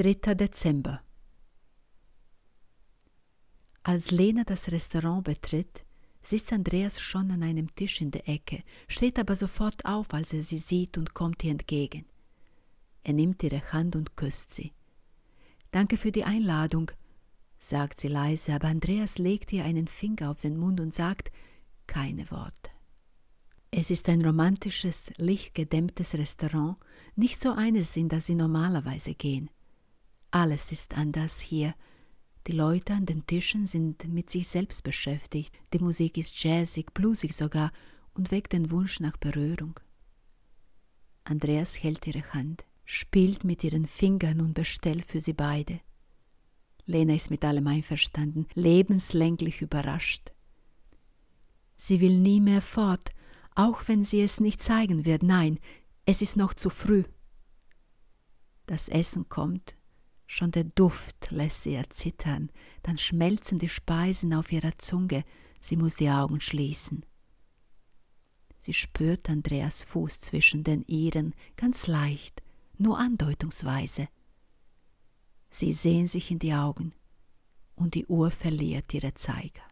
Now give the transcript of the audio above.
3. Dezember Als Lena das Restaurant betritt, sitzt Andreas schon an einem Tisch in der Ecke, steht aber sofort auf, als er sie sieht und kommt ihr entgegen. Er nimmt ihre Hand und küsst sie. Danke für die Einladung, sagt sie leise, aber Andreas legt ihr einen Finger auf den Mund und sagt keine Worte. Es ist ein romantisches, lichtgedämmtes Restaurant, nicht so eines, in das sie normalerweise gehen. Alles ist anders hier. Die Leute an den Tischen sind mit sich selbst beschäftigt, die Musik ist jazzig, bluesig sogar und weckt den Wunsch nach Berührung. Andreas hält ihre Hand, spielt mit ihren Fingern und bestellt für sie beide. Lena ist mit allem einverstanden, lebenslänglich überrascht. Sie will nie mehr fort, auch wenn sie es nicht zeigen wird. Nein, es ist noch zu früh. Das Essen kommt, schon der Duft lässt sie erzittern, dann schmelzen die Speisen auf ihrer Zunge, sie muss die Augen schließen. Sie spürt Andreas Fuß zwischen den ihren, ganz leicht, nur andeutungsweise. Sie sehen sich in die Augen, und die Uhr verliert ihre Zeiger.